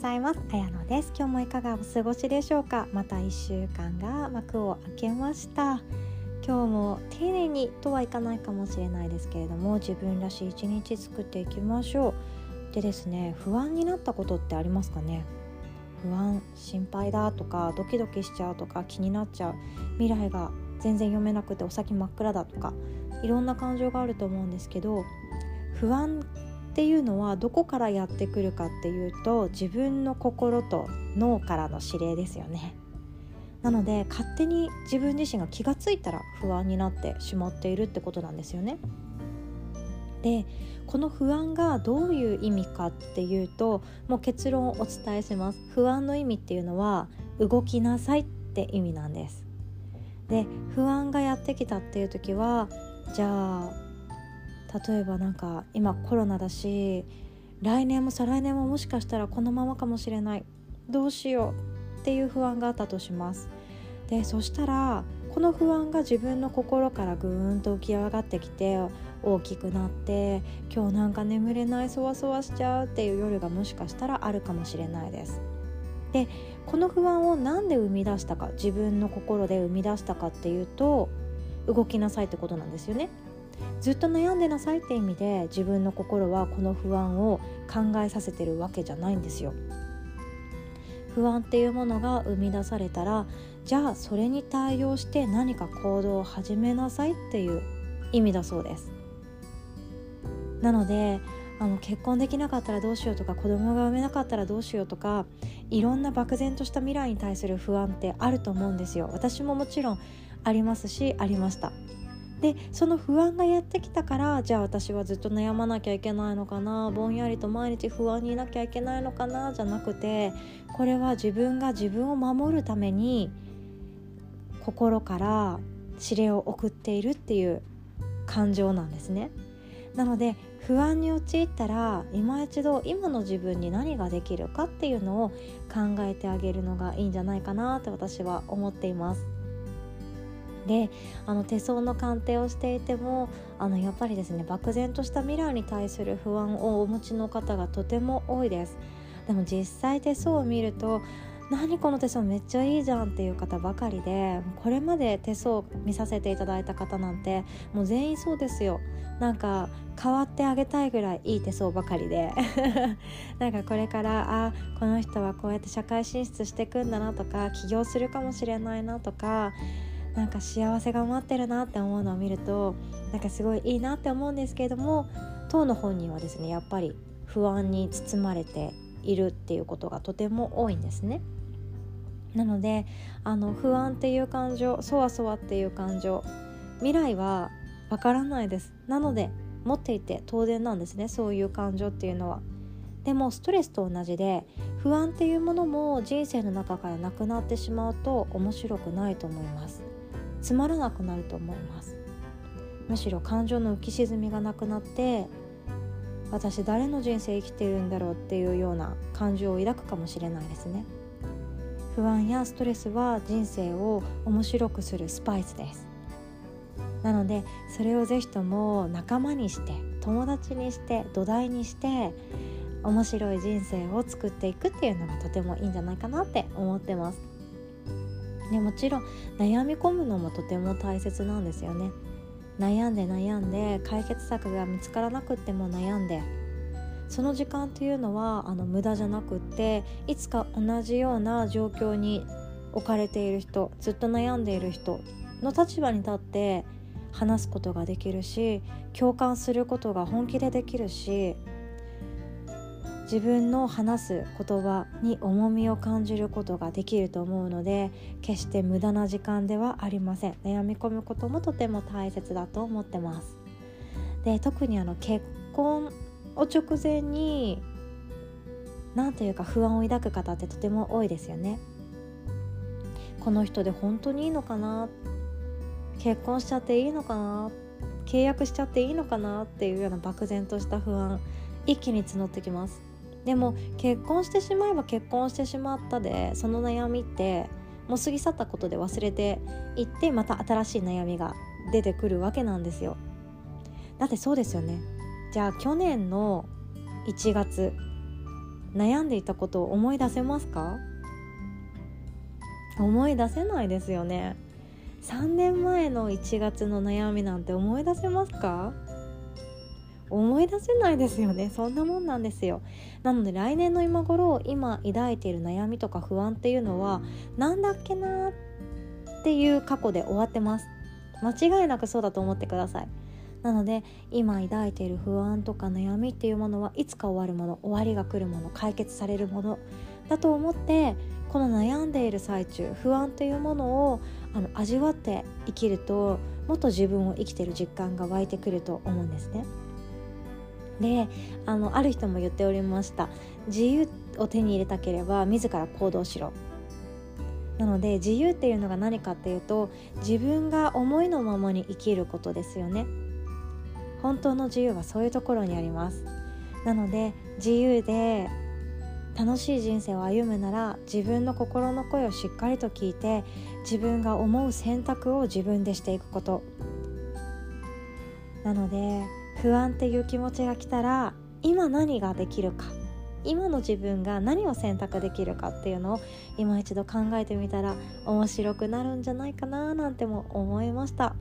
ざいます。あやのです。今日もいかがお過ごしでしょうか？また1週間が幕を開けました。今日も丁寧にとはいかないかもしれないですけれども自分らしい一日作っていきましょう。でですね不安になったことってありますかね？不安心配だとかドキドキしちゃうとか気になっちゃう。未来が全然読めなくてお先真っ暗だとかいろんな感情があると思うんですけど不安っていうのはどこからやってくるかっていうと自分の心と脳からの指令ですよね。なので勝手に自分自身が気が付いたら不安になってしまっているってことなんですよね。でこの不安がどういう意味かっていうともう結論をお伝えします。不安の意味っていうのは動きなさいって意味なんです。で不安がやってきたっていう時はじゃあ例えばなんか今コロナだし来年も再来年ももしかしたらこのままかもしれない。どうしようっていう不安があったとします。でそしたらこの不安が自分の心からぐーんと浮き上がってきて大きくなって今日なんか眠れないそわそわしちゃうっていう夜がもしかしたらあるかもしれないです。でこの不安を何で生み出したか自分の心で生み出したかっていうと動きなさいってことなんですよね。ずっと悩んでなさいって意味で自分の心はこの不安を考えさせてるわけじゃないんですよ。不安っていうものが生み出されたらじゃあそれに対応して何か行動を始めなさいっていう意味だそうです。なのであの結婚できなかったらどうしようとか子供が産めなかったらどうしようとかいろんな漠然とした未来に対する不安ってあると思うんですよ私ももちろんありますしありましたでその不安がやってきたからじゃあ私はずっと悩まなきゃいけないのかなぼんやりと毎日不安にいなきゃいけないのかなじゃなくてこれは自分が自分を守るために心から指令を送っているっていう感情なんですね。なので不安に陥ったら今一度今の自分に何ができるかっていうのを考えてあげるのがいいんじゃないかなって私は思っています。であの手相の鑑定をしていてもあのやっぱりですね漠然とした未来に対する不安をお持ちの方がとても多いです。でも実際手相を見ると何この手相めっちゃいいじゃんっていう方ばかりでこれまで手相見させていただいた方なんてもう全員そうですよなんか変わってあげたいぐらいいい手相ばかりで なんかこれからあこの人はこうやって社会進出していくんだなとか起業するかもしれないなとかなんか幸せが待ってるなって思うのを見るとなんかすごいいいなって思うんですけれども当の本人はですねやっぱり不安に包まれているっていうことがとても多いんですね。なのであの不安っていう感情そわそわっていう感情未来はわからないです。なので持っていて当然なんですねそういう感情っていうのは。でもストレスと同じで不安っていうものも人生の中からなくなってしまうと面白くないと思います。つまらなくなると思います。むしろ感情の浮き沈みがなくなって私誰の人生生きてるんだろうっていうような感情を抱くかもしれないですね。不安やストレスは人生を面白くするスパイスです。なのでそれをぜひとも仲間にして友達にして土台にして面白い人生を作っていくっていうのがとてもいいんじゃないかなって思ってます。ね、もちろん悩み込むのもとても大切なんですよね。悩んで悩んで解決策が見つからなくっても悩んでその時間というのはあの無駄じゃなくっていつか同じような状況に置かれている人ずっと悩んでいる人の立場に立って話すことができるし共感することが本気でできるし自分の話す言葉に重みを感じることができると思うので決して無駄な時間ではありません。悩み込むこともとても大切だと思ってます。で特にあの結婚を直前に何というか不安を抱く方ってとても多いですよね。この人で本当にいいのかな？結婚しちゃっていいのかな？契約しちゃっていいのかな？っていうような漠然とした不安一気に募ってきます。でも結婚してしまえば結婚してしまったでその悩みってもう過ぎ去ったことで忘れていってまた新しい悩みが出てくるわけなんですよ。だってそうですよね。じゃあ去年の1月悩んでいたことを思い出せますか？思い出せないですよね。3年前の1月の悩みなんて思い出せますか？思い出せないですよね。そんなもんなんですよ。なので来年の今頃今抱いている悩みとか不安っていうのは何だっけなっていう過去で終わってます。間違いなくそうだと思ってください。なので今抱いている不安とか悩みっていうものはいつか終わるもの終わりが来るもの解決されるものだと思ってこの悩んでいる最中不安というものをあの味わって生きるともっと自分を生きてる実感が湧いてくると思うんですね。であのある人も言っておりました。自由を手に入れたければ自ら行動しろ。なので自由っていうのが何かっていうと自分が思いのままに生きることですよね。本当の自由はそういうところにあります。なので自由で楽しい人生を歩むなら自分の心の声をしっかりと聞いて自分が思う選択を自分でしていくこと。なので不安っていう気持ちが来たら今何ができるか今の自分が何を選択できるかっていうのを今一度考えてみたら面白くなるんじゃないかななんても思いました。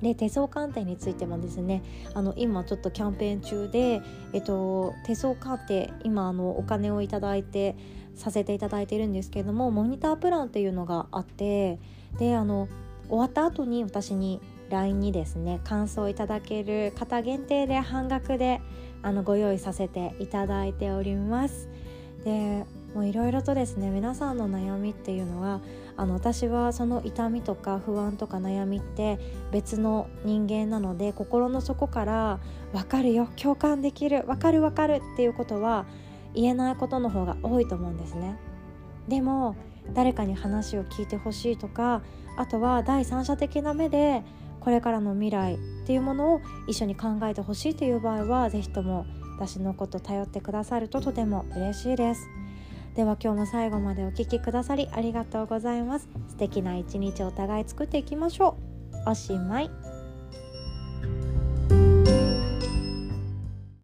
で手相鑑定についてもですねあの今ちょっとキャンペーン中で、えっと、手相鑑定今あのお金をいただいてさせていただいてるんですけれどもモニタープランっていうのがあってであの終わった後に私に LINE にですね感想いただける方限定で半額であのご用意させていただいております。でもういろいろとですね皆さんの悩みっていうのはあの私はその痛みとか不安とか悩みって別の人間なので心の底から分かるよ共感できる分かる分かるっていうことは言えないことの方が多いと思うんですね。でも誰かに話を聞いてほしいとかあとは第三者的な目でこれからの未来っていうものを一緒に考えてほしいという場合は是非とも私のこと頼ってくださるととても嬉しいです。では今日も最後までお聴きくださりありがとうございます。素敵な一日お互い作っていきましょう。おしまい。